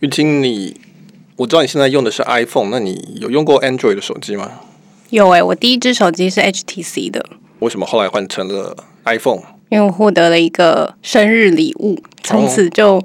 玉清，你我知道你现在用的是 iPhone，那你有用过 Android 的手机吗？有诶、我第一只手机是 HTC 的，为什么后来换成了 iPhone？因为我获得了一个生日礼物，从此就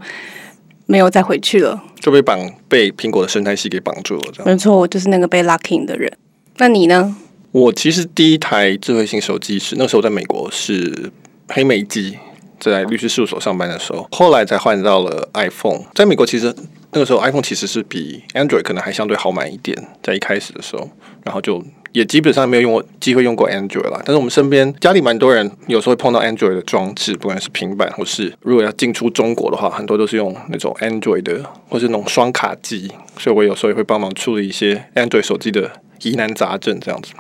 没有再回去了。就被绑被苹果的生态系给绑住了，这样。没错，我就是那个被 locking 的人。那你呢？我其实第一台智慧型手机是那时候在美国是黑莓机，在律师事务所上班的时候，后来才换到了 iPhone。在美国其实那个时候 iPhone 其实是比 Android 可能还相对好买一点，在一开始的时候，然后就也基本上没有用过机会用过 Android 啦。但是我们身边家里蛮多人有时候会碰到 Android 的装置，不管是平板或是如果要进出中国的话，很多都是用那种 Android 的或是那种双卡机，所以我有时候也会帮忙处理一些 Android 手机的疑难杂症这样子。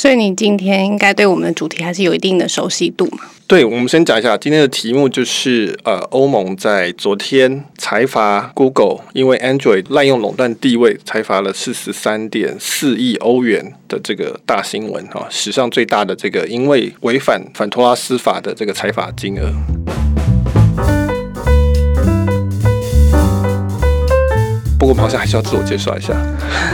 所以你今天应该对我们的主题还是有一定的熟悉度嘛？对，我们先讲一下今天的题目，就是呃，欧盟在昨天裁罚 Google，因为 Android 滥用垄断地位，裁罚了四十三点四亿欧元的这个大新闻哈、史上最大的这个因为违反反托拉斯法的这个裁罚金额。不过我们好像还是要自我介绍一下。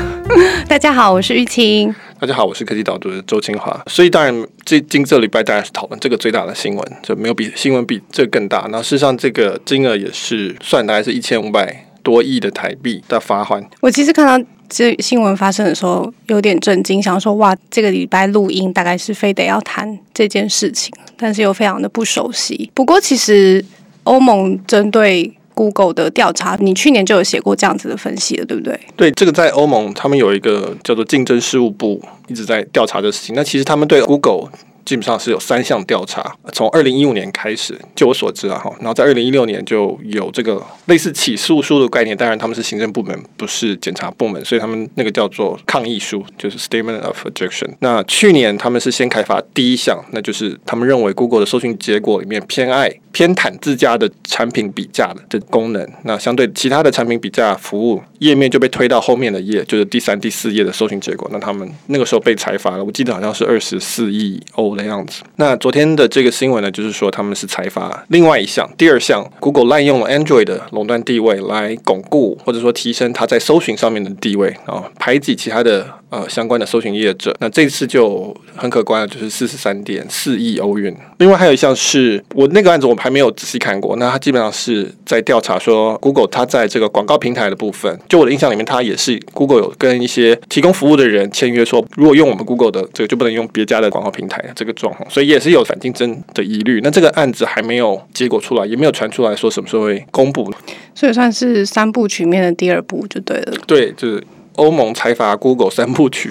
大家好，我是玉清。大家好，我是科技导读的周清华。所以当然，最近这礼拜当然是讨论这个最大的新闻，就没有比新闻比这个更大。那事实上，这个金额也是算大概是一千五百多亿的台币的罚款。我其实看到这新闻发生的时候有点震惊，想说哇，这个礼拜录音大概是非得要谈这件事情，但是又非常的不熟悉。不过其实欧盟针对 Google 的调查，你去年就有写过这样子的分析了，对不对？对，这个在欧盟，他们有一个叫做竞争事务部，一直在调查这事情。那其实他们对 Google 基本上是有三项调查，从二零一五年开始，就我所知啊哈，然后在二零一六年就有这个类似起诉书的概念，当然他们是行政部门，不是检察部门，所以他们那个叫做抗议书，就是 Statement of Objection。那去年他们是先开发第一项，那就是他们认为 Google 的搜寻结果里面偏爱偏袒自家的产品比价的这功能，那相对其他的产品比价服务页面就被推到后面的页，就是第三、第四页的搜寻结果。那他们那个时候被裁罚了，我记得好像是二十四亿欧的样子。那昨天的这个新闻呢，就是说他们是财阀另外一项，第二项，Google 滥用了 Android 的垄断地位来巩固或者说提升它在搜寻上面的地位啊，排挤其他的呃相关的搜寻业者。那这次就很可观的，就是四十三点四亿欧元。另外还有一项是我那个案子我还没有仔细看过，那它基本上是在调查说 Google 它在这个广告平台的部分，就我的印象里面，它也是 Google 有跟一些提供服务的人签约说，如果用我们 Google 的这个就不能用别家的广告平台这个状况，所以也是有反竞争的疑虑。那这个案子还没有结果出来，也没有传出来说什么时候会公布。所以算是三部曲面的第二部就对了。对，就是欧盟财阀 Google 三部曲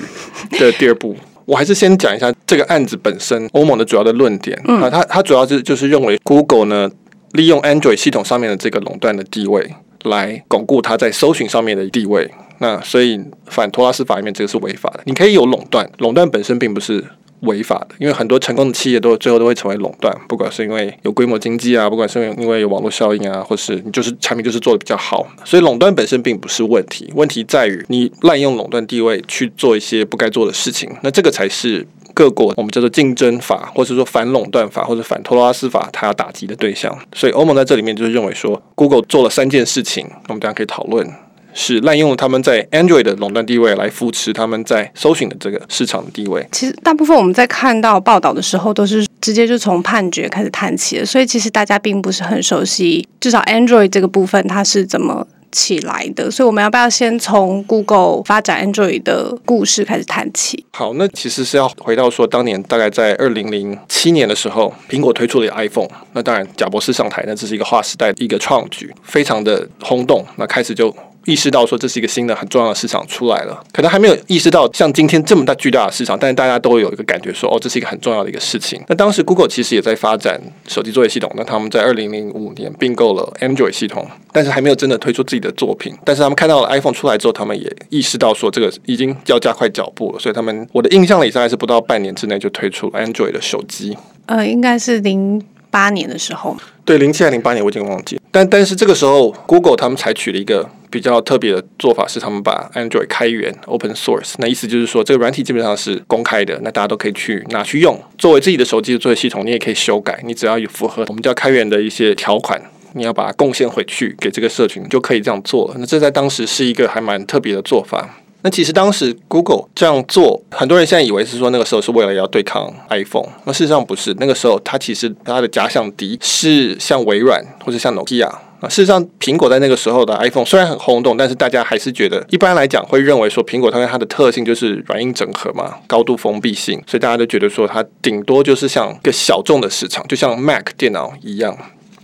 的第二部。我还是先讲一下这个案子本身，欧盟的主要的论点、啊，它它主要是就是认为 Google 呢利用 Android 系统上面的这个垄断的地位，来巩固它在搜寻上面的地位。那所以反托拉斯法里面这个是违法的。你可以有垄断，垄断本身并不是违法的，因为很多成功的企业都最后都会成为垄断，不管是因为有规模经济啊，不管是因为有网络效应啊，或是你就是产品就是做的比较好，所以垄断本身并不是问题，问题在于你滥用垄断地位去做一些不该做的事情，那这个才是。各国我们叫做竞争法，或者说反垄断法，或者反托拉斯法，它要打击的对象。所以欧盟在这里面就是认为说，Google 做了三件事情，我们大家可以讨论。是滥用他们在 Android 的垄断地位来扶持他们在搜寻的这个市场的地位。其实大部分我们在看到报道的时候，都是直接就从判决开始谈起的，所以其实大家并不是很熟悉，至少 Android 这个部分它是怎么起来的。所以我们要不要先从 Google 发展 Android 的故事开始谈起？好，那其实是要回到说，当年大概在二零零七年的时候，苹果推出了 iPhone。那当然，贾博士上台，那这是一个划时代的一个创举，非常的轰动。那开始就意识到说这是一个新的很重要的市场出来了，可能还没有意识到像今天这么大巨大的市场，但是大家都有一个感觉说，哦，这是一个很重要的一个事情。那当时 Google 其实也在发展手机作业系统，那他们在二零零五年并购了 Android 系统，但是还没有真的推出自己的作品。但是他们看到了 iPhone 出来之后，他们也意识到说这个已经要加快脚步了，所以他们我的印象里大概是不到半年之内就推出了 Android 的手机。呃，应该是零八年的时候。对，零七还零八年我已经忘记，但但是这个时候 Google 他们采取了一个比较特别的做法，是他们把 Android 开源 Open Source，那意思就是说这个软体基本上是公开的，那大家都可以去拿去用，作为自己的手机的作业系统，你也可以修改，你只要有符合我们叫开源的一些条款。你要把它贡献回去给这个社群，就可以这样做了。那这在当时是一个还蛮特别的做法。那其实当时 Google 这样做，很多人现在以为是说那个时候是为了要对抗 iPhone，那事实上不是。那个时候它其实它的假想敌是像微软或者像 Nokia。事实上苹果在那个时候的 iPhone 虽然很轰动，但是大家还是觉得一般来讲会认为说苹果它它的特性就是软硬整合嘛，高度封闭性，所以大家都觉得说它顶多就是像一个小众的市场，就像 Mac 电脑一样，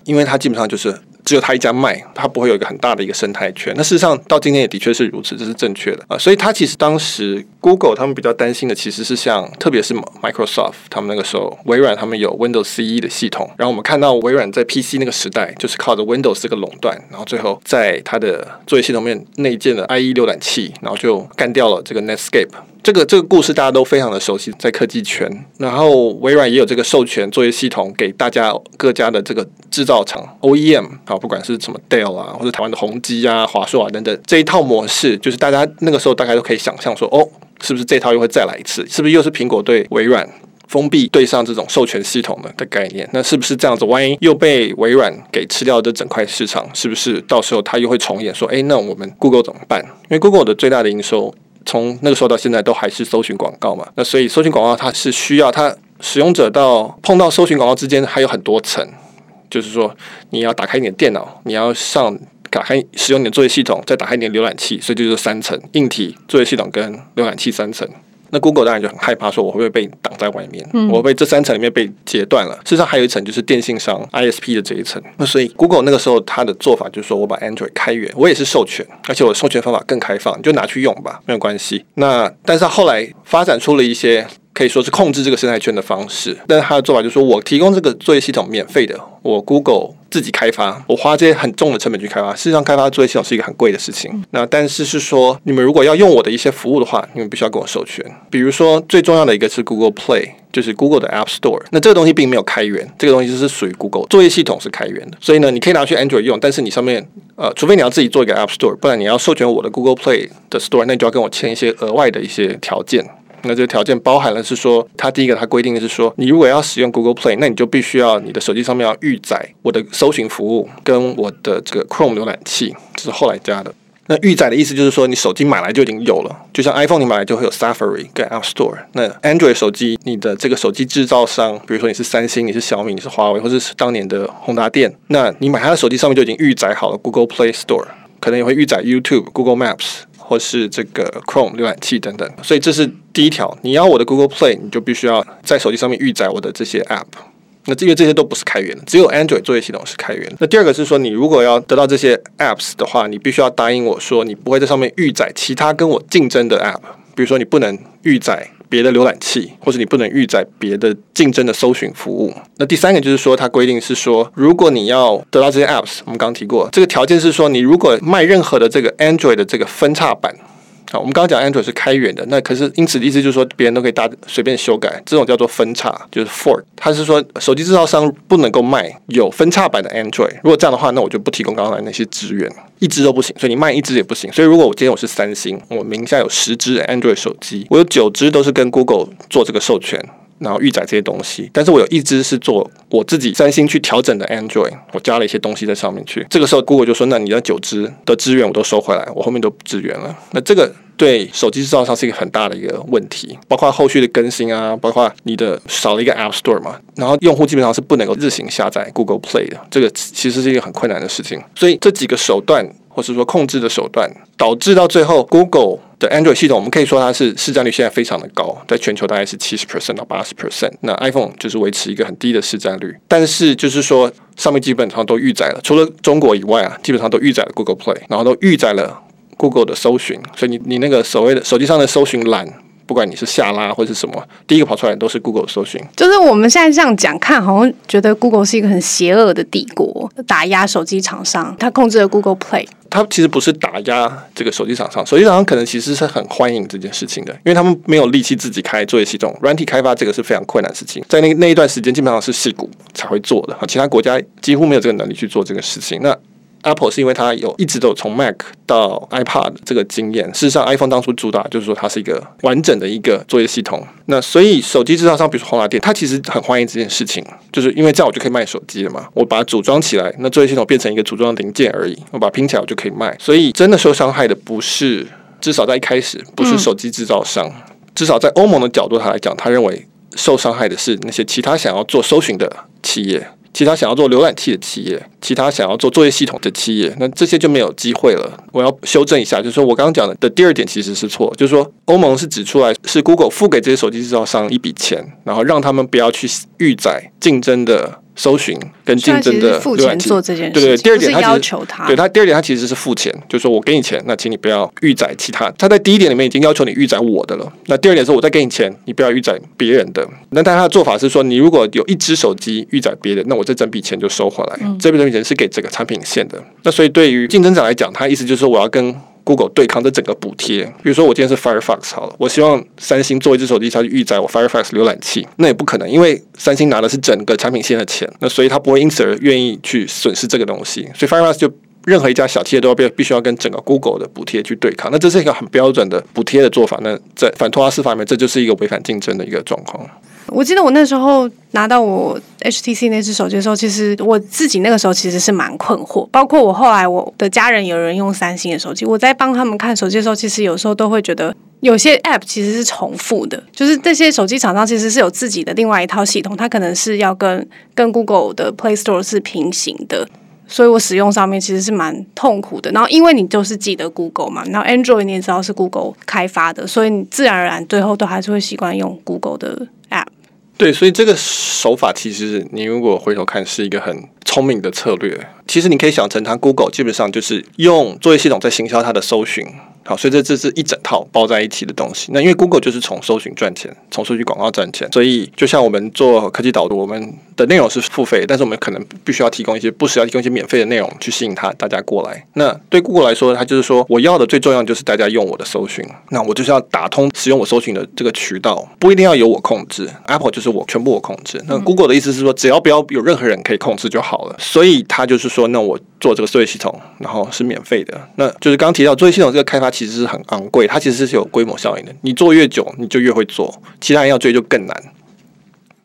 因为它基本上就是。只有他一家卖，他不会有一个很大的一个生态圈。那事实上到今天也的确是如此，这是正确的啊。所以，他其实当时 Google 他们比较担心的，其实是像特别是 Microsoft 他们那个时候，微软他们有 Windows CE 的系统。然后我们看到微软在 PC 那个时代，就是靠着 Windows 这个垄断，然后最后在它的作业系统面内建了 IE 浏览器，然后就干掉了这个 Netscape。这个这个故事大家都非常的熟悉，在科技圈。然后微软也有这个授权作业系统给大家各家的这个制造厂 OEM 啊，不管是什么 Dell 啊，或者台湾的宏基啊、华硕啊等等，这一套模式，就是大家那个时候大概都可以想象说，哦，是不是这套又会再来一次？是不是又是苹果对微软封闭对上这种授权系统的的概念？那是不是这样子？万一又被微软给吃掉这整块市场，是不是到时候它又会重演？说，哎，那我们 Google 怎么办？因为 Google 的最大的营收。从那个时候到现在都还是搜寻广告嘛，那所以搜寻广告它是需要它使用者到碰到搜寻广告之间还有很多层，就是说你要打开你的电脑，你要上打开使用你的作业系统，再打开你的浏览器，所以就是三层硬体作业系统跟浏览器三层。那 Google 当然就很害怕，说我会不会被挡在外面？我会被这三层里面被截断了。事实上还有一层就是电信商 ISP 的这一层。那所以 Google 那个时候它的做法就是说我把 Android 开源，我也是授权，而且我授权方法更开放，你就拿去用吧，没有关系。那但是后来发展出了一些。可以说是控制这个生态圈的方式，但是他的做法就是说我提供这个作业系统免费的，我 Google 自己开发，我花这些很重的成本去开发。事实上，开发作业系统是一个很贵的事情。那但是是说，你们如果要用我的一些服务的话，你们必须要跟我授权。比如说，最重要的一个是 Google Play，就是 Google 的 App Store。那这个东西并没有开源，这个东西就是属于 Google 作业系统是开源的。所以呢，你可以拿去 Android 用，但是你上面呃，除非你要自己做一个 App Store，不然你要授权我的 Google Play 的 Store，那你就要跟我签一些额外的一些条件。那这个条件包含了是说，它第一个它规定的是说，你如果要使用 Google Play，那你就必须要你的手机上面要预载我的搜寻服务跟我的这个 Chrome 浏览器，这是后来加的。那预载的意思就是说，你手机买来就已经有了，就像 iPhone 你买来就会有 Safari 跟 App Store。那 Android 手机，你的这个手机制造商，比如说你是三星、你是小米、你是华为，或者是当年的宏达电，那你买它的手机上面就已经预载好了 Google Play Store，可能也会预载 YouTube、Google Maps。或是这个 Chrome 浏览器等等，所以这是第一条。你要我的 Google Play，你就必须要在手机上面预载我的这些 App。那因为这些都不是开源的，只有 Android 作业系统是开源。那第二个是说，你如果要得到这些 Apps 的话，你必须要答应我说，你不会在上面预载其他跟我竞争的 App。比如说，你不能预载。别的浏览器，或者你不能预载别的竞争的搜寻服务。那第三个就是说，它规定是说，如果你要得到这些 apps，我们刚提过，这个条件是说，你如果卖任何的这个 Android 的这个分叉版。好，我们刚刚讲 Android 是开源的，那可是因此的意思就是说，别人都可以大随便修改，这种叫做分叉，就是 fork。它是说，手机制造商不能够卖有分叉版的 Android。如果这样的话，那我就不提供刚才那些资源，一支都不行。所以你卖一支也不行。所以如果我今天我是三星，我名下有十支 Android 手机，我有九支都是跟 Google 做这个授权。然后预载这些东西，但是我有一支是做我自己三星去调整的 Android，我加了一些东西在上面去。这个时候，Google 就说：“那你的九支的资源我都收回来，我后面都不支援了。”那这个对手机制造商是一个很大的一个问题，包括后续的更新啊，包括你的少了一个 App Store 嘛，然后用户基本上是不能够自行下载 Google Play 的，这个其实是一个很困难的事情。所以这几个手段。或是说控制的手段，导致到最后，Google 的 Android 系统，我们可以说它是市占率现在非常的高，在全球大概是七十 percent 到八十 percent。那 iPhone 就是维持一个很低的市占率，但是就是说上面基本上都预载了，除了中国以外啊，基本上都预载了 Google Play，然后都预载了 Google 的搜寻，所以你你那个所谓的手机上的搜寻栏。不管你是下拉或是什么，第一个跑出来都是 Google 搜寻。就是我们现在这样讲，看好像觉得 Google 是一个很邪恶的帝国，打压手机厂商，它控制了 Google Play。它其实不是打压这个手机厂商，手机厂商可能其实是很欢迎这件事情的，因为他们没有力气自己开作业系统，软体开发这个是非常困难的事情，在那那一段时间基本上是戏骨才会做的，其他国家几乎没有这个能力去做这个事情。那 Apple 是因为它有一直都有从 Mac 到 iPad 这个经验。事实上，iPhone 当初主打就是说它是一个完整的一个作业系统。那所以手机制造商，比如说宏达电，它其实很欢迎这件事情，就是因为这样我就可以卖手机了嘛。我把它组装起来，那作业系统变成一个组装零件而已，我把它拼起来我就可以卖。所以真的受伤害的不是，至少在一开始不是手机制造商，至少在欧盟的角度他来讲，他认为受伤害的是那些其他想要做搜寻的企业。其他想要做浏览器的企业，其他想要做作业系统的企业，那这些就没有机会了。我要修正一下，就是说我刚刚讲的的第二点其实是错，就是说欧盟是指出来是 Google 付给这些手机制造商一笔钱，然后让他们不要去预载竞争的。搜寻跟竞争的付钱做这件事，对对。第二点，他要求他，对他第二点，他其实是付钱，就是说我给你钱，那请你不要预载其他。他在第一点里面已经要求你预载我的了。那第二点是我再给你钱，你不要预载别人的。那但他的做法是说，你如果有一只手机预载别人，那我这整笔钱就收回来。嗯这笔钱是给这个产品线的。那所以对于竞争者来讲，他意思就是说我要跟。Google 对抗这整个补贴，比如说我今天是 Firefox 好了，我希望三星做一只手机，它去预载我 Firefox 浏览器，那也不可能，因为三星拿的是整个产品线的钱，那所以他不会因此而愿意去损失这个东西，所以 Firefox 就任何一家小企业都要必必须要跟整个 Google 的补贴去对抗，那这是一个很标准的补贴的做法，那在反托拉斯法里面，这就是一个违反竞争的一个状况。我记得我那时候拿到我 HTC 那只手机的时候，其实我自己那个时候其实是蛮困惑。包括我后来我的家人有人用三星的手机，我在帮他们看手机的时候，其实有时候都会觉得有些 App 其实是重复的，就是这些手机厂商其实是有自己的另外一套系统，它可能是要跟跟 Google 的 Play Store 是平行的，所以我使用上面其实是蛮痛苦的。然后因为你就是记得 Google 嘛，然后 Android 你也知道是 Google 开发的，所以你自然而然最后都还是会习惯用 Google 的。对，所以这个手法其实你如果回头看是一个很聪明的策略。其实你可以想成，它 Google 基本上就是用作业系统在行销它的搜寻。好，所以这这是一整套包在一起的东西。那因为 Google 就是从搜寻赚钱，从数据广告赚钱，所以就像我们做科技导读，我们的内容是付费，但是我们可能必须要提供一些不时要提供一些免费的内容去吸引他大家过来。那对 Google 来说，它就是说我要的最重要就是大家用我的搜寻，那我就是要打通使用我搜寻的这个渠道，不一定要由我控制。Apple 就是我全部我控制。那 Google 的意思是说，只要不要有任何人可以控制就好了。所以他就是说，那我做这个作业系统，然后是免费的。那就是刚提到作业系统这个开发其实是很昂贵。它其实是有规模效应的，你做越久，你就越会做，其他人要追就更难。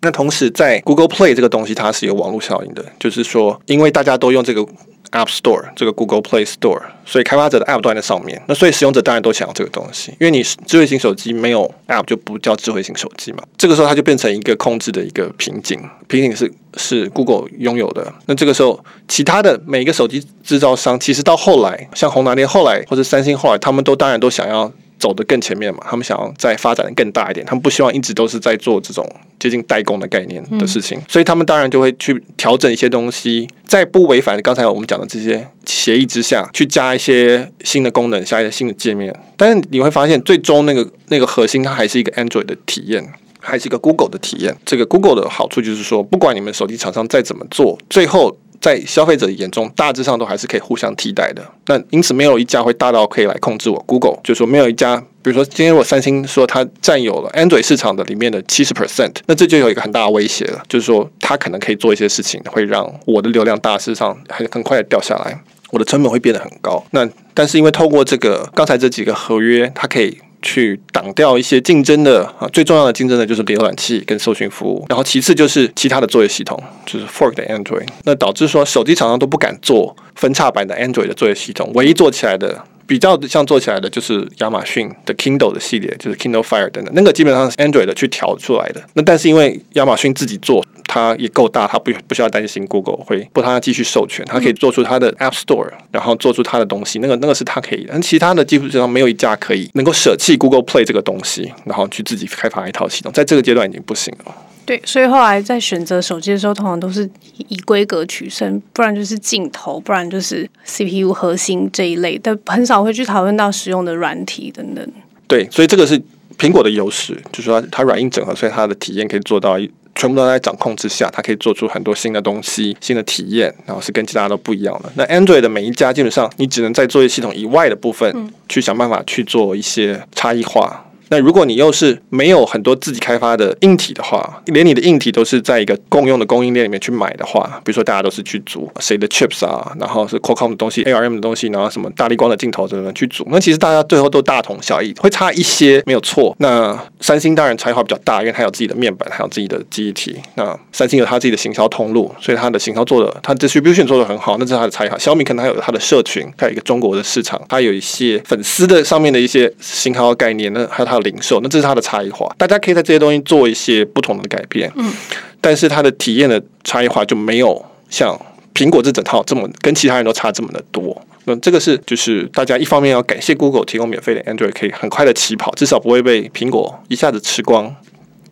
那同时，在 Google Play 这个东西，它是有网络效应的，就是说，因为大家都用这个。App Store 这个 Google Play Store，所以开发者的 App 都在上面。那所以使用者当然都想要这个东西，因为你智慧型手机没有 App 就不叫智慧型手机嘛。这个时候它就变成一个控制的一个瓶颈，瓶颈是是 Google 拥有的。那这个时候，其他的每一个手机制造商，其实到后来，像宏达电后来或者三星后来，他们都当然都想要。走得更前面嘛，他们想要再发展的更大一点，他们不希望一直都是在做这种接近代工的概念的事情，所以他们当然就会去调整一些东西，在不违反刚才我们讲的这些协议之下去加一些新的功能，加一些新的界面。但是你会发现，最终那个那个核心它还是一个 Android 的体验，还是一个 Google 的体验。这个 Google 的好处就是说，不管你们手机厂商再怎么做，最后。在消费者眼中，大致上都还是可以互相替代的。那因此，没有一家会大到可以来控制我。Google 就说没有一家，比如说今天我三星说它占有了 Android 市场的里面的七十 percent，那这就有一个很大的威胁了，就是说它可能可以做一些事情，会让我的流量大致上很很快的掉下来，我的成本会变得很高。那但是因为透过这个刚才这几个合约，它可以。去挡掉一些竞争的啊，最重要的竞争的就是浏览器跟搜寻服务，然后其次就是其他的作业系统，就是 fork 的 Android，那导致说手机厂商都不敢做分叉版的 Android 的作业系统，唯一做起来的。比较像做起来的就是亚马逊的 Kindle 的系列，就是 Kindle Fire 等等，那个基本上是 Android 的去调出来的。那但是因为亚马逊自己做，它也够大，它不不需要担心 Google 会不它继续授权，它可以做出它的 App Store，然后做出它的东西。那个那个是它可以，但其他的基本上没有一家可以能够舍弃 Google Play 这个东西，然后去自己开发一套系统，在这个阶段已经不行了。对，所以后来在选择手机的时候，通常都是以规格取胜，不然就是镜头，不然就是 CPU 核心这一类，但很少会去讨论到使用的软体等等。对，所以这个是苹果的优势，就是说它软硬整合，所以它的体验可以做到全部都在掌控之下，它可以做出很多新的东西、新的体验，然后是跟其他都不一样的。那 Android 的每一家基本上，你只能在作业系统以外的部分去想办法去做一些差异化。那如果你又是没有很多自己开发的硬体的话，连你的硬体都是在一个共用的供应链里面去买的话，比如说大家都是去组谁的 chips 啊，然后是 Qualcomm 的东西、ARM 的东西，然后什么大力光的镜头等等去组，那其实大家最后都大同小异，会差一些没有错。那三星当然差异化比较大，因为它有自己的面板，还有自己的记忆体。那三星有它自己的行销通路，所以它的行销做的，它 distribution 做的很好，那是它的差异化。小米可能还有它的社群，还有一个中国的市场，它有一些粉丝的上面的一些型号概念，那还有它的零售，那这是它的差异化。大家可以在这些东西做一些不同的改变，嗯，但是它的体验的差异化就没有像苹果这整套这么跟其他人都差这么的多。那这个是就是大家一方面要感谢 Google 提供免费的 Android，可以很快的起跑，至少不会被苹果一下子吃光。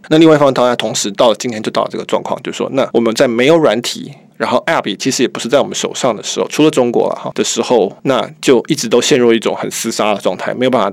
那另外一方面，当然同时到了今天就到了这个状况，就是说，那我们在没有软体，然后 App 也其实也不是在我们手上的时候，除了中国了哈的时候，那就一直都陷入一种很厮杀的状态，没有办法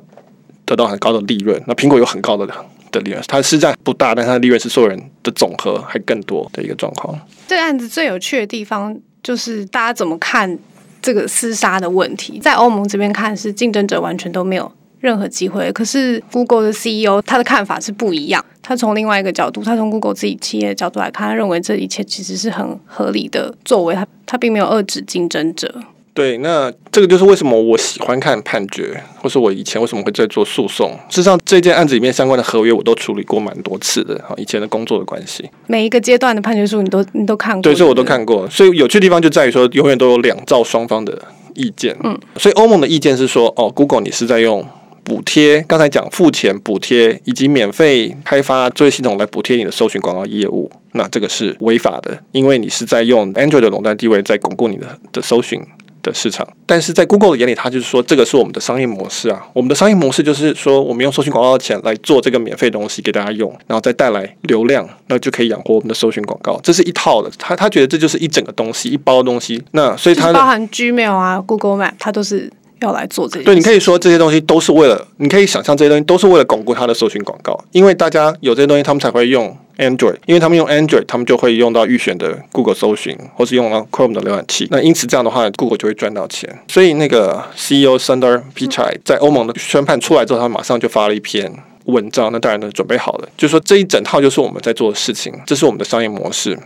得到很高的利润。那苹果有很高的的利润，它市占不大，但它的利润是所有人的总和还更多的一个状况。这个案子最有趣的地方就是大家怎么看这个厮杀的问题，在欧盟这边看是竞争者完全都没有。任何机会，可是 Google 的 CEO 他的看法是不一样。他从另外一个角度，他从 Google 自己企业的角度来看，他认为这一切其实是很合理的作为。他他并没有遏制竞争者。对，那这个就是为什么我喜欢看判决，或是我以前为什么会在做诉讼。事实上，这件案子里面相关的合约我都处理过蛮多次的。哈，以前的工作的关系，每一个阶段的判决书你都你都看过。对，这我都看过。所以有趣的地方就在于说，永远都有两造双方的意见。嗯，所以欧盟的意见是说，哦，Google 你是在用。补贴，刚才讲付钱补贴，以及免费开发作业系统来补贴你的搜寻广告业务，那这个是违法的，因为你是在用 Android 的垄断地位在巩固你的的搜寻的市场。但是在 Google 的眼里，他就是说这个是我们的商业模式啊，我们的商业模式就是说我们用搜寻广告的钱来做这个免费东西给大家用，然后再带来流量，那就可以养活我们的搜寻广告。这是一套的，他他觉得这就是一整个东西，一包东西。那所以它包含 Gmail 啊，Google Map，它都是。要来做这些，对，你可以说这些东西都是为了，你可以想象这些东西都是为了巩固它的搜寻广告，因为大家有这些东西，他们才会用 Android，因为他们用 Android，他们就会用到预选的 Google 搜寻，或是用到 Chrome 的浏览器，那因此这样的话，Google 就会赚到钱。所以那个 CEO Sundar Pichai 在欧盟的宣判出来之后，他马上就发了一篇文章，那当然呢准备好了，就说这一整套就是我们在做的事情，这是我们的商业模式，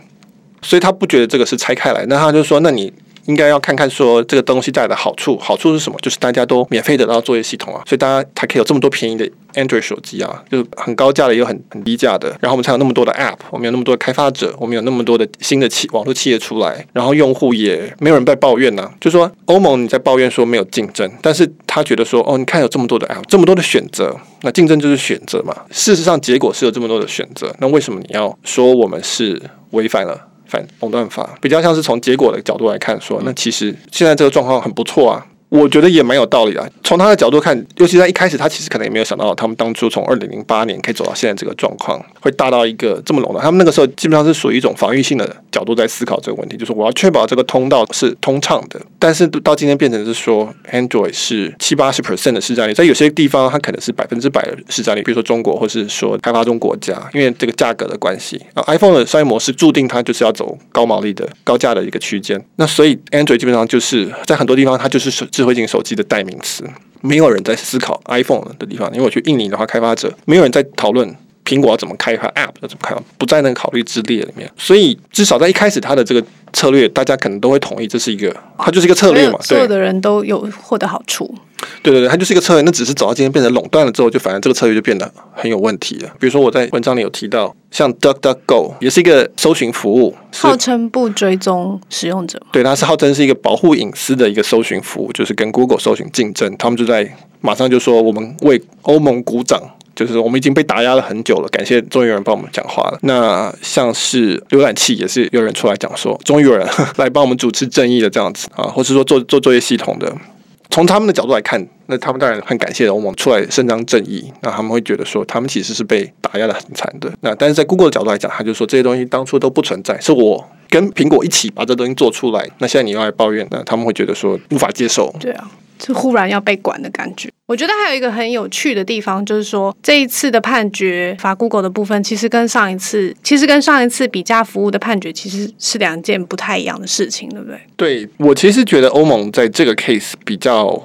所以他不觉得这个是拆开来，那他就说，那你。应该要看看说这个东西带来的好处，好处是什么？就是大家都免费得到作业系统啊，所以大家才可以有这么多便宜的 Android 手机啊，就是很高价的，也有很很低价的。然后我们才有那么多的 App，我们有那么多的开发者，我们有那么多的新的企网络企业出来，然后用户也没有人在抱怨呢。就说欧盟你在抱怨说没有竞争，但是他觉得说哦，你看有这么多的 App，这么多的选择，那竞争就是选择嘛。事实上结果是有这么多的选择，那为什么你要说我们是违反了？反垄断法比较像是从结果的角度来看，说那其实现在这个状况很不错啊。我觉得也蛮有道理的。从他的角度看，尤其在一开始，他其实可能也没有想到，他们当初从二零零八年可以走到现在这个状况，会大到一个这么垄断。他们那个时候基本上是属于一种防御性的角度在思考这个问题，就是我要确保这个通道是通畅的。但是到今天变成是说，Android 是七八十 percent 的市占率，在有些地方它可能是百分之百的市占率，比如说中国，或是说开发中国家，因为这个价格的关系啊，iPhone 的商业模式注定它就是要走高毛利的高价的一个区间。那所以 Android 基本上就是在很多地方它就是智慧型手机的代名词，没有人在思考 iPhone 的地方。因为我去印尼的话，开发者没有人在讨论苹果要怎么开发 App 要怎么开发，不在那个考虑之列里面。所以至少在一开始，它的这个策略，大家可能都会同意，这是一个，它就是一个策略嘛。所有的人都有获得好处。对对对，它就是一个策略。那只是走到今天变成垄断了之后，就反而这个策略就变得很有问题了。比如说我在文章里有提到，像 DuckDuckGo 也是一个搜寻服务，号称不追踪使用者。对，它是号称是一个保护隐私的一个搜寻服务，就是跟 Google 搜寻竞争。他们就在马上就说，我们为欧盟鼓掌，就是我们已经被打压了很久了，感谢终于有人帮我们讲话了。那像是浏览器也是有人出来讲说，终于有人 来帮我们主持正义的这样子啊，或是说做做作业系统的。从他们的角度来看，那他们当然很感谢欧盟出来伸张正义。那他们会觉得说，他们其实是被打压的很惨的。那但是在 Google 的角度来讲，他就说这些东西当初都不存在，是我跟苹果一起把这东西做出来。那现在你要来抱怨，那他们会觉得说无法接受。对啊。就忽然要被管的感觉。我觉得还有一个很有趣的地方，就是说这一次的判决罚 Google 的部分，其实跟上一次，其实跟上一次比价服务的判决，其实是两件不太一样的事情，对不对？对我其实觉得欧盟在这个 case 比较。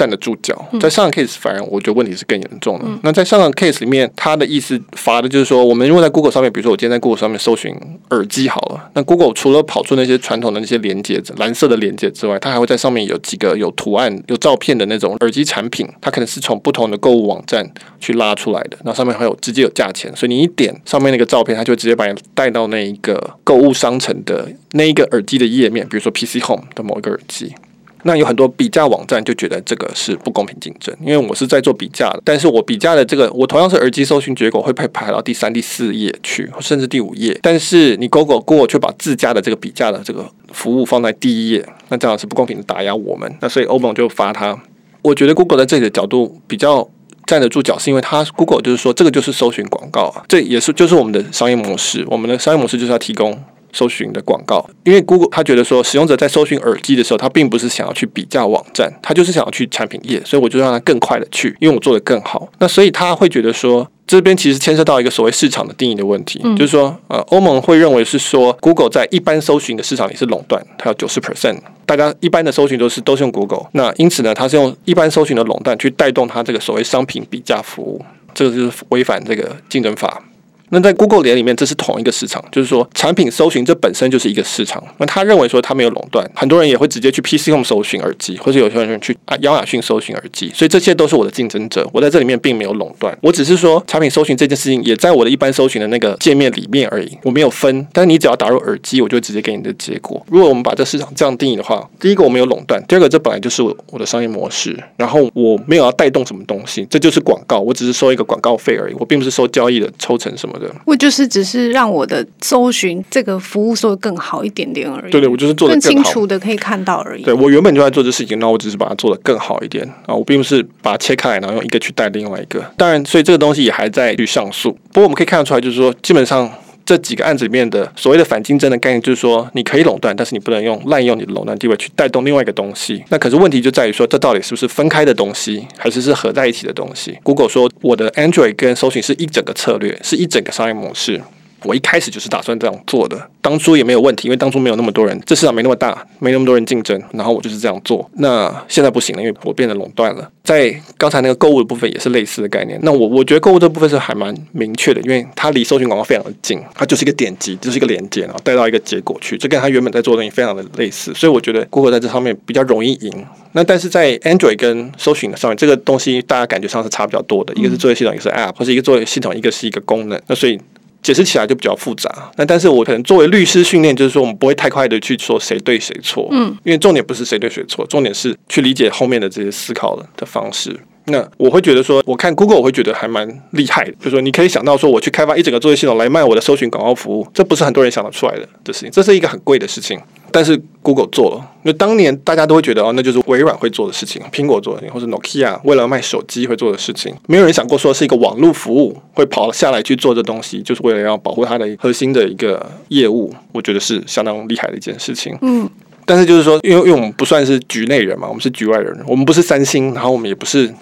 站得住脚。在上个 case 反而我觉得问题是更严重的。那在上个 case 里面，他的意思罚的就是说，我们如果在 Google 上面，比如说我今天在 Google 上面搜寻耳机好了，那 Google 除了跑出那些传统的那些连接蓝色的连接之外，它还会在上面有几个有图案、有照片的那种耳机产品，它可能是从不同的购物网站去拉出来的，那上面还有直接有价钱，所以你一点上面那个照片，它就直接把你带到那一个购物商城的那一个耳机的页面，比如说 PC Home 的某一个耳机。那有很多比价网站就觉得这个是不公平竞争，因为我是在做比价的，但是我比价的这个，我同样是耳机搜寻结果会被排到第三、第四页去，甚至第五页，但是你 Google Google 却把自家的这个比价的这个服务放在第一页，那这样是不公平的打压我们。那所以欧盟就罚他。我觉得 Google 在这里的角度比较站得住脚，是因为它 Google 就是说这个就是搜寻广告啊，这也是就是我们的商业模式，我们的商业模式就是要提供。搜寻的广告，因为 Google 他觉得说，使用者在搜寻耳机的时候，他并不是想要去比价网站，他就是想要去产品页，所以我就让他更快的去，因为我做的更好。那所以他会觉得说，这边其实牵涉到一个所谓市场的定义的问题，就是说，呃，欧盟会认为是说，Google 在一般搜寻的市场里是垄断，它有九十 percent，大家一般的搜寻都是都是用 Google，那因此呢，它是用一般搜寻的垄断去带动它这个所谓商品比价服务，这个就是违反这个竞争法。那在 Google 脸里面，这是同一个市场，就是说产品搜寻这本身就是一个市场。那他认为说他没有垄断，很多人也会直接去 PC Home 搜寻耳机，或者有些人去啊亚马逊搜寻耳机，所以这些都是我的竞争者。我在这里面并没有垄断，我只是说产品搜寻这件事情也在我的一般搜寻的那个界面里面而已，我没有分。但是你只要打入耳机，我就直接给你的结果。如果我们把这市场这样定义的话，第一个我没有垄断，第二个这本来就是我我的商业模式，然后我没有要带动什么东西，这就是广告，我只是收一个广告费而已，我并不是收交易的抽成什么的。我就是只。是让我的搜寻这个服务做的更好一点点而已。对对，我就是做的更清楚的可以看到而已。对我原本就在做这事情，那我只是把它做的更好一点啊，我并不是把它切开来，然后用一个去带另外一个。当然，所以这个东西也还在去上诉。不过我们可以看得出来，就是说基本上。这几个案子里面的所谓的反竞争的概念，就是说你可以垄断，但是你不能用滥用你的垄断地位去带动另外一个东西。那可是问题就在于说，这到底是不是分开的东西，还是是合在一起的东西？Google 说我的 Android 跟搜寻是一整个策略，是一整个商业模式。我一开始就是打算这样做的，当初也没有问题，因为当初没有那么多人，这市场没那么大，没那么多人竞争，然后我就是这样做。那现在不行了，因为我变得垄断了。在刚才那个购物的部分也是类似的概念。那我我觉得购物这部分是还蛮明确的，因为它离搜寻广告非常的近，它就是一个点击，就是一个连接，然后带到一个结果去，这跟它原本在做的东西非常的类似。所以我觉得 Google 在这方面比较容易赢。那但是在 Android 跟搜寻的上面，这个东西大家感觉上是差比较多的，一个是作业系统，一个是 App，或是一个作业系统，一个是一个功能。那所以。解释起来就比较复杂，那但是我可能作为律师训练，就是说我们不会太快的去说谁对谁错，嗯，因为重点不是谁对谁错，重点是去理解后面的这些思考的方式。那我会觉得说，我看 Google 我会觉得还蛮厉害的，就是说你可以想到说，我去开发一整个作业系统来卖我的搜寻广告服务，这不是很多人想得出来的的事情，这是一个很贵的事情。但是 Google 做了，那当年大家都会觉得哦，那就是微软会做的事情，苹果做的，或者 Nokia 为了卖手机会做的事情，没有人想过说是一个网络服务会跑下来去做这东西，就是为了要保护它的核心的一个业务。我觉得是相当厉害的一件事情。嗯，但是就是说，因为因为我们不算是局内人嘛，我们是局外人，我们不是三星，然后我们也不是。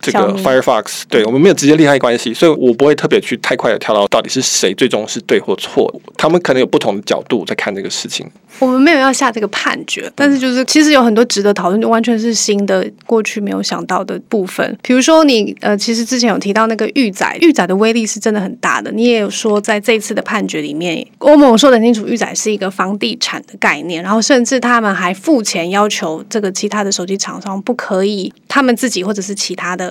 这个 Firefox 对我们没有直接利害关系，所以我不会特别去太快的跳到到底是谁最终是对或错，他们可能有不同的角度在看这个事情。我们没有要下这个判决，但是就是其实有很多值得讨论，就完全是新的过去没有想到的部分。比如说你呃，其实之前有提到那个预载，预载的威力是真的很大的。你也有说在这次的判决里面，欧盟说的很清楚，预载是一个房地产的概念，然后甚至他们还付钱要求这个其他的手机厂商不可以他们自己或者是其他的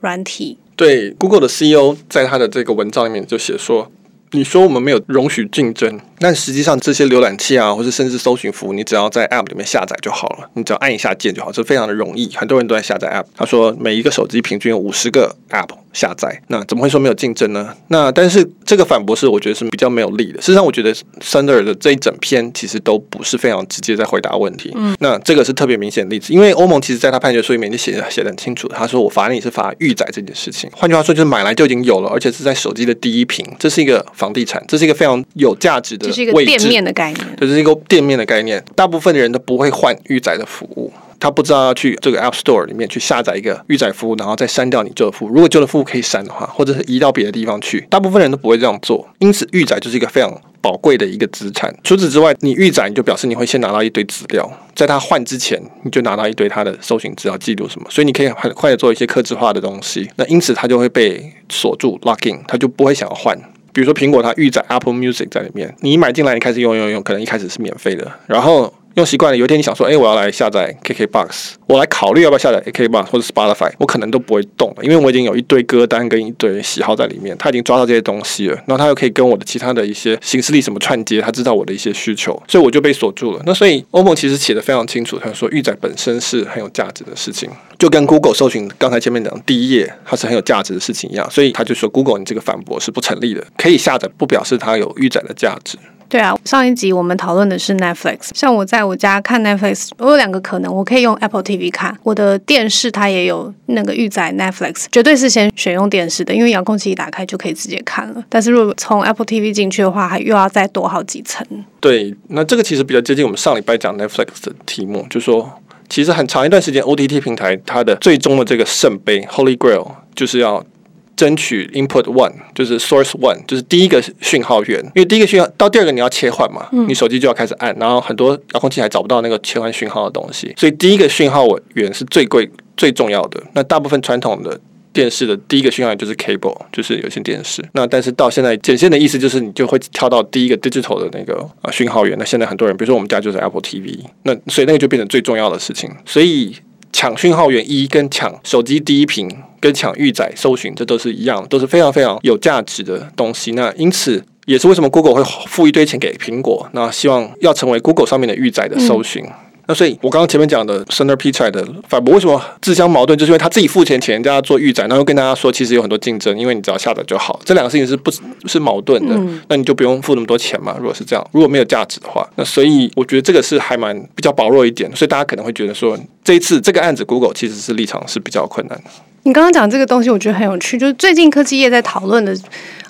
软体。对，Google 的 CEO 在他的这个文章里面就写说。你说我们没有容许竞争，但实际上这些浏览器啊，或是甚至搜寻服务，你只要在 App 里面下载就好了，你只要按一下键就好，这非常的容易，很多人都在下载 App。他说每一个手机平均有五十个 App。下载那怎么会说没有竞争呢？那但是这个反驳是我觉得是比较没有力的。事实上，我觉得 Sander 的这一整篇其实都不是非常直接在回答问题。嗯，那这个是特别明显的例子，因为欧盟其实在他判决书里面就写写的很清楚，他说我罚你是罚预载这件事情。换句话说，就是买来就已经有了，而且是在手机的第一屏，这是一个房地产，这是一个非常有价值的，这是一个店面的概念，这是一个店面的概念。大部分的人都不会换预载的服务。他不知道要去这个 App Store 里面去下载一个预载服务，然后再删掉你旧的服务。如果旧的服务可以删的话，或者是移到别的地方去，大部分人都不会这样做。因此，预载就是一个非常宝贵的一个资产。除此之外，你预载你就表示你会先拿到一堆资料，在他换之前，你就拿到一堆他的搜寻资料记录什么，所以你可以很快的做一些克制化的东西。那因此，他就会被锁住 lock in，他就不会想要换。比如说苹果，它预载 Apple Music 在里面，你买进来，你开始用用用，可能一开始是免费的，然后。用习惯了，有一天你想说，哎，我要来下载 KKBox，我来考虑要不要下载 KKBox 或者 Spotify，我可能都不会动了，因为我已经有一堆歌单跟一堆喜好在里面，他已经抓到这些东西了，然后他又可以跟我的其他的一些形式力什么串接，他知道我的一些需求，所以我就被锁住了。那所以欧盟其实写的非常清楚，他说预载本身是很有价值的事情，就跟 Google 搜寻刚才前面讲的第一页它是很有价值的事情一样，所以他就说 Google 你这个反驳是不成立的，可以下载不表示它有预载的价值。对啊，上一集我们讨论的是 Netflix。像我在我家看 Netflix，我有两个可能，我可以用 Apple TV 看，我的电视它也有那个预载 Netflix，绝对是先选用电视的，因为遥控器一打开就可以直接看了。但是如果从 Apple TV 进去的话，还又要再多好几层。对，那这个其实比较接近我们上礼拜讲 Netflix 的题目，就说其实很长一段时间 OTT 平台它的最终的这个圣杯 Holy Grail 就是要。争取 input one 就是 source one 就是第一个讯号源，因为第一个讯号到第二个你要切换嘛，你手机就要开始按，然后很多遥控器还找不到那个切换讯号的东西，所以第一个讯号源是最贵最重要的。那大部分传统的电视的第一个讯号源就是 cable，就是有线电视。那但是到现在剪线的意思就是你就会跳到第一个 digital 的那个啊讯号源。那现在很多人，比如说我们家就是 Apple TV，那所以那个就变成最重要的事情。所以抢讯号源一跟抢手机第一屏。跟抢预载搜寻，这都是一样，都是非常非常有价值的东西。那因此也是为什么 Google 会付一堆钱给苹果，那希望要成为 Google 上面的预载的搜寻。那所以，我刚刚前面讲的 Center p i c h 的反驳为什么自相矛盾？就是因为他自己付钱请人家做预展，然后又跟大家说其实有很多竞争，因为你只要下载就好。这两个事情是不是矛盾的？那你就不用付那么多钱嘛。如果是这样，如果没有价值的话，那所以我觉得这个是还蛮比较薄弱一点。所以大家可能会觉得说，这一次这个案子 Google 其实是立场是比较困难的。你刚刚讲这个东西，我觉得很有趣。就是最近科技业在讨论的，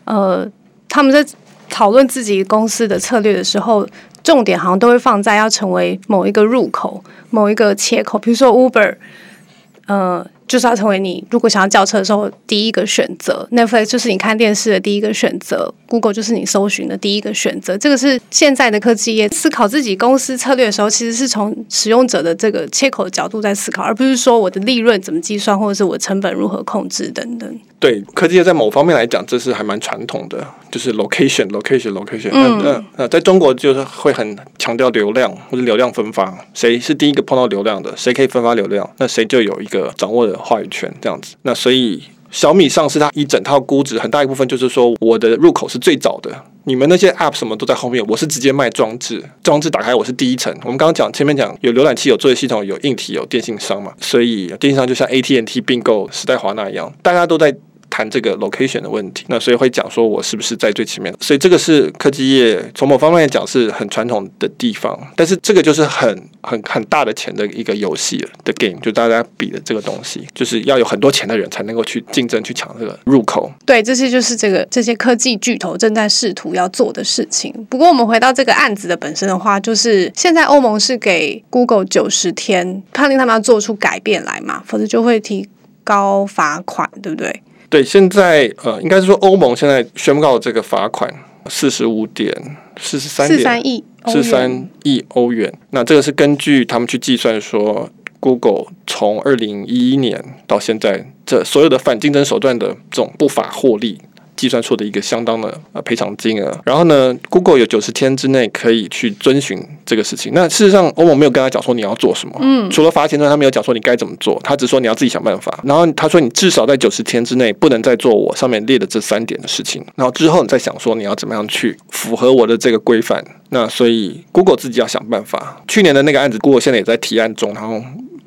呃，他们在讨论自己公司的策略的时候，重点好像都会放在要成为某一个入口、某一个切口，比如说 Uber，呃。就是要成为你如果想要叫车的时候第一个选择，Netflix 就是你看电视的第一个选择，Google 就是你搜寻的第一个选择。这个是现在的科技业思考自己公司策略的时候，其实是从使用者的这个切口的角度在思考，而不是说我的利润怎么计算，或者是我成本如何控制等等。对科技业在某方面来讲，这是还蛮传统的，就是 location，location，location。嗯嗯。那在中国就是会很强调流量或者流量分发，谁是第一个碰到流量的，谁可以分发流量，那谁就有一个掌握的。话语权这样子，那所以小米上市，它一整套估值很大一部分就是说，我的入口是最早的，你们那些 App 什么都在后面，我是直接卖装置，装置打开我是第一层。我们刚刚讲前面讲有浏览器、有作业系统、有硬体、有电信商嘛，所以电信商就像 AT&T 并购时代华纳一样，大家都在。谈这个 location 的问题，那所以会讲说我是不是在最前面，所以这个是科技业从某方面来讲是很传统的地方，但是这个就是很很很大的钱的一个游戏的 game，就大家比的这个东西，就是要有很多钱的人才能够去竞争去抢这个入口。对，这些就是这个这些科技巨头正在试图要做的事情。不过我们回到这个案子的本身的话，就是现在欧盟是给 Google 九十天判定他们要做出改变来嘛，否则就会提高罚款，对不对？对，现在呃，应该是说欧盟现在宣告这个罚款四十五点四十三点亿四三亿欧元。那这个是根据他们去计算说，Google 从二零一一年到现在，这所有的反竞争手段的这种不法获利。计算出的一个相当的呃赔偿金额，然后呢，Google 有九十天之内可以去遵循这个事情。那事实上，欧盟没有跟他讲说你要做什么，嗯，除了罚钱之外，他没有讲说你该怎么做，他只说你要自己想办法。然后他说你至少在九十天之内不能再做我上面列的这三点的事情。然后之后你再想说你要怎么样去符合我的这个规范。那所以 Google 自己要想办法。去年的那个案子，Google 现在也在提案中，然后。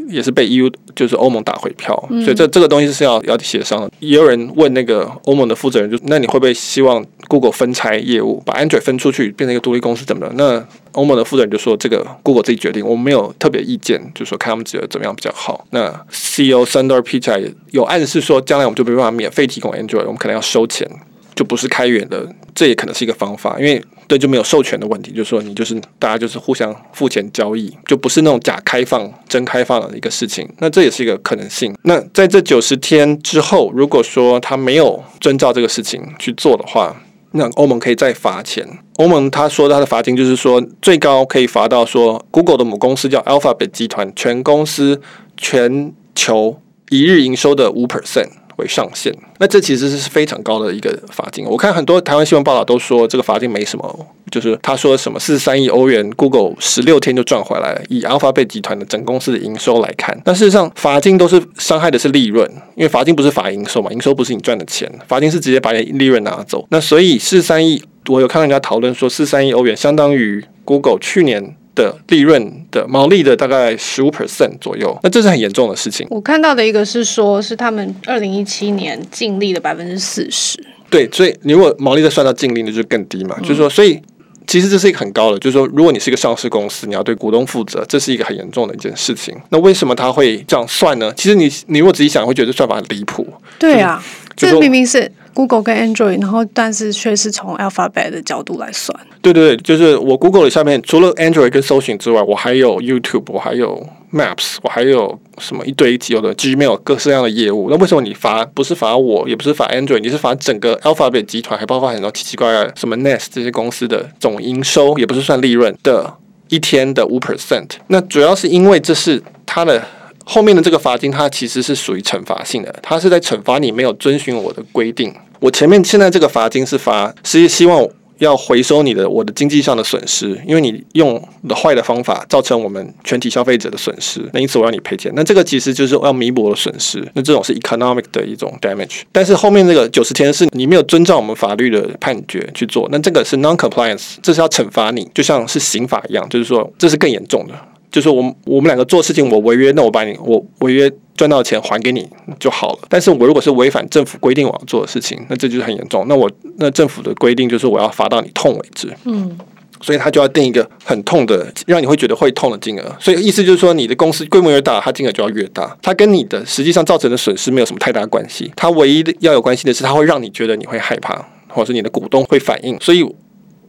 也是被 EU 就是欧盟打回票，所以这这个东西是要要协商的。也有人问那个欧盟的负责人，就那你会不会希望 Google 分拆业务，把 Android 分出去，变成一个独立公司，怎么的？那欧盟的负责人就说，这个 Google 自己决定，我们没有特别意见，就说看他们觉得怎么样比较好。那 CEO Sundar Pichai 有暗示说，将来我们就没办法免费提供 Android，我们可能要收钱。就不是开源的，这也可能是一个方法，因为对就没有授权的问题，就是说你就是大家就是互相付钱交易，就不是那种假开放、真开放的一个事情。那这也是一个可能性。那在这九十天之后，如果说他没有遵照这个事情去做的话，那欧盟可以再罚钱。欧盟他说他的罚金就是说最高可以罚到说 Google 的母公司叫 Alphabet 集团全公司全球一日营收的五 percent。为上限，那这其实是非常高的一个罚金。我看很多台湾新闻报道都说这个罚金没什么，就是他说什么四十三亿欧元，Google 十六天就赚回来了。以 Alphabet 集团的整公司的营收来看，但事实上罚金都是伤害的是利润，因为罚金不是罚营收嘛，营收不是你赚的钱，罚金是直接把你利润拿走。那所以四十三亿，我有看到人家讨论说四十三亿欧元相当于 Google 去年。的利润的毛利的大概十五 percent 左右，那这是很严重的事情。我看到的一个是说，是他们二零一七年净利的百分之四十。对，所以你如果毛利再算到净利，那就更低嘛。就是说，所以其实这是一个很高的，就是说，如果你是一个上市公司，你要对股东负责，这是一个很严重的一件事情。那为什么他会这样算呢？其实你你如果仔细想，会觉得算法很离谱。对啊，这明明是。Google 跟 Android，然后但是却是从 Alphabet 的角度来算。对对对，就是我 Google 的下面除了 Android 跟搜寻之外，我还有 YouTube，我还有 Maps，我还有什么一堆有的 Gmail 各式各样的业务。那为什么你罚不是罚我，也不是罚 Android，你是罚整个 Alphabet 集团，还包括很多奇奇怪怪什么 Nest 这些公司的总营收，也不是算利润的一天的五 percent。那主要是因为这是它的。后面的这个罚金，它其实是属于惩罚性的，它是在惩罚你没有遵循我的规定。我前面现在这个罚金是罚，是希望要回收你的我的经济上的损失，因为你用的坏的方法造成我们全体消费者的损失，那因此我要你赔钱。那这个其实就是要弥补我的损失，那这种是 economic 的一种 damage。但是后面这个九十天是你没有遵照我们法律的判决去做，那这个是 non-compliance，这是要惩罚你，就像是刑法一样，就是说这是更严重的。就是我们我们两个做事情，我违约，那我把你我违约赚到钱还给你就好了。但是我如果是违反政府规定我要做的事情，那这就是很严重。那我那政府的规定就是我要罚到你痛为止。嗯，所以他就要定一个很痛的，让你会觉得会痛的金额。所以意思就是说，你的公司规模越大，它金额就要越大。它跟你的实际上造成的损失没有什么太大关系。它唯一的要有关系的是，它会让你觉得你会害怕，或者是你的股东会反应。所以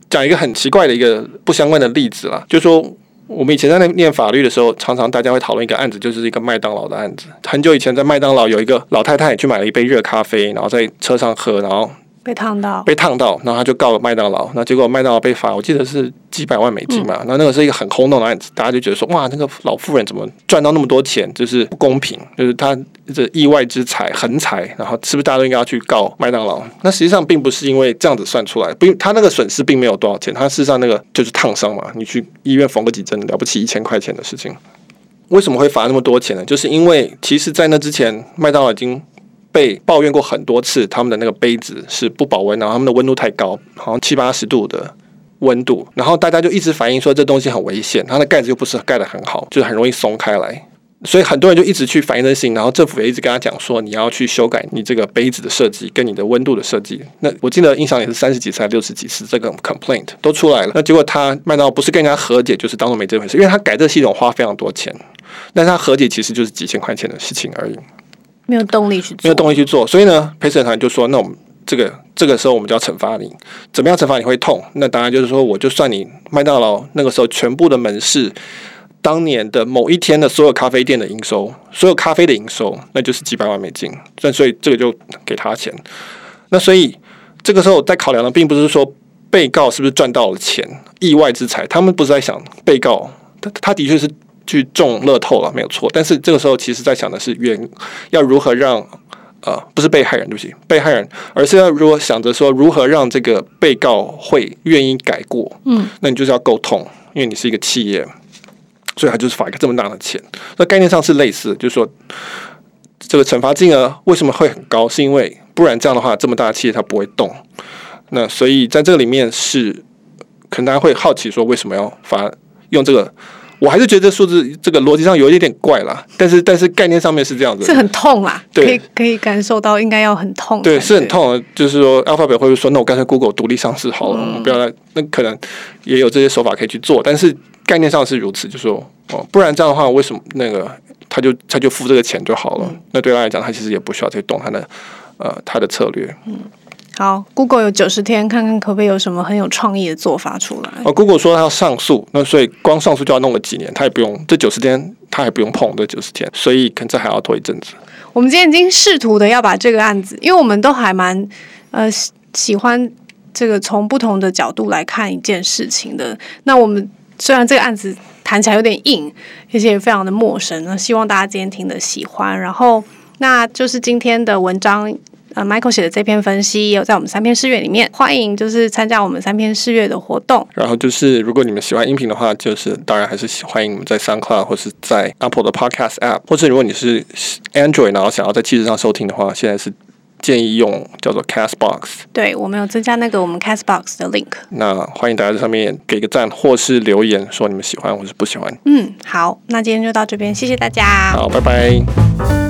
讲一个很奇怪的一个不相关的例子啦，就是说。我们以前在那念法律的时候，常常大家会讨论一个案子，就是一个麦当劳的案子。很久以前，在麦当劳有一个老太太去买了一杯热咖啡，然后在车上喝，然后。被烫到，被烫到，然后她就告了麦当劳，那结果麦当劳被罚，我记得是几百万美金嘛。那那个是一个很轰动的案子，大家就觉得说，哇，那个老妇人怎么赚到那么多钱，就是不公平，就是她这意外之财横财，然后是不是大家都应该要去告麦当劳？那实际上并不是因为这样子算出来，并他那个损失并没有多少钱，他事实上那个就是烫伤嘛，你去医院缝个几针，了不起一千块钱的事情，为什么会罚那么多钱呢？就是因为其实，在那之前，麦当劳已经。被抱怨过很多次，他们的那个杯子是不保温，然后他们的温度太高，好像七八十度的温度，然后大家就一直反映说这东西很危险，它的盖子又不是盖得很好，就是很容易松开来，所以很多人就一直去反映这事情，然后政府也一直跟他讲说你要去修改你这个杯子的设计跟你的温度的设计。那我记得印象也是三十几次六十几次，这个 complaint 都出来了。那结果他麦当劳不是跟人家和解，就是当做没这回事，因为他改这个系统花非常多钱，但是他和解其实就是几千块钱的事情而已。没有动力去做，没有动力去做，所以呢，陪审团就说：“那我们这个这个时候，我们就要惩罚你。怎么样惩罚你会痛？那当然就是说，我就算你麦当劳那个时候全部的门市当年的某一天的所有咖啡店的营收，所有咖啡的营收，那就是几百万美金。那所以这个就给他钱。那所以这个时候在考量的，并不是说被告是不是赚到了钱，意外之财。他们不是在想被告，他他的确是。”去中乐透了，没有错。但是这个时候，其实在想的是，原要如何让呃，不是被害人，对不起，被害人，而是要如果想着说，如何让这个被告会愿意改过。嗯，那你就是要沟通，因为你是一个企业，所以他就是罚一个这么大的钱。那概念上是类似，就是说，这个惩罚金额为什么会很高？是因为不然这样的话，这么大的企业它不会动。那所以在这个里面是，可能大家会好奇说，为什么要罚用这个？我还是觉得数字这个逻辑上有一点怪啦，但是但是概念上面是这样子，是很痛啦，可以可以感受到应该要很痛，对，是很痛。就是说，Alphabet 会不会说，那我干脆 Google 独立上市好了，我不要来，那可能也有这些手法可以去做，但是概念上是如此，就说哦，不然这样的话，为什么那个他就他就付这个钱就好了？那对他来讲，他其实也不需要再动他的呃他的策略。嗯，好，Google 有九十天，看看可不可以有什么很有创意的做法出来。哦，Google 说他要上诉，那所以光上诉就要弄了几年，他也不用这九十天，他还不用碰这九十天，所以可能这还要拖一阵子。我们今天已经试图的要把这个案子，因为我们都还蛮呃喜喜欢这个从不同的角度来看一件事情的。那我们虽然这个案子谈起来有点硬，而且也非常的陌生，那希望大家今天听的喜欢。然后，那就是今天的文章。呃，Michael 写的这篇分析也有在我们三篇四月里面，欢迎就是参加我们三篇四月的活动。然后就是，如果你们喜欢音频的话，就是当然还是欢迎你们在 SoundCloud 或是在 Apple 的 Podcast App，或者如果你是 Android 然后想要在汽车上收听的话，现在是建议用叫做 Castbox。对，我们有增加那个我们 Castbox 的 link。那欢迎大家在上面给个赞，或是留言说你们喜欢或是不喜欢。嗯，好，那今天就到这边，谢谢大家。好，拜拜。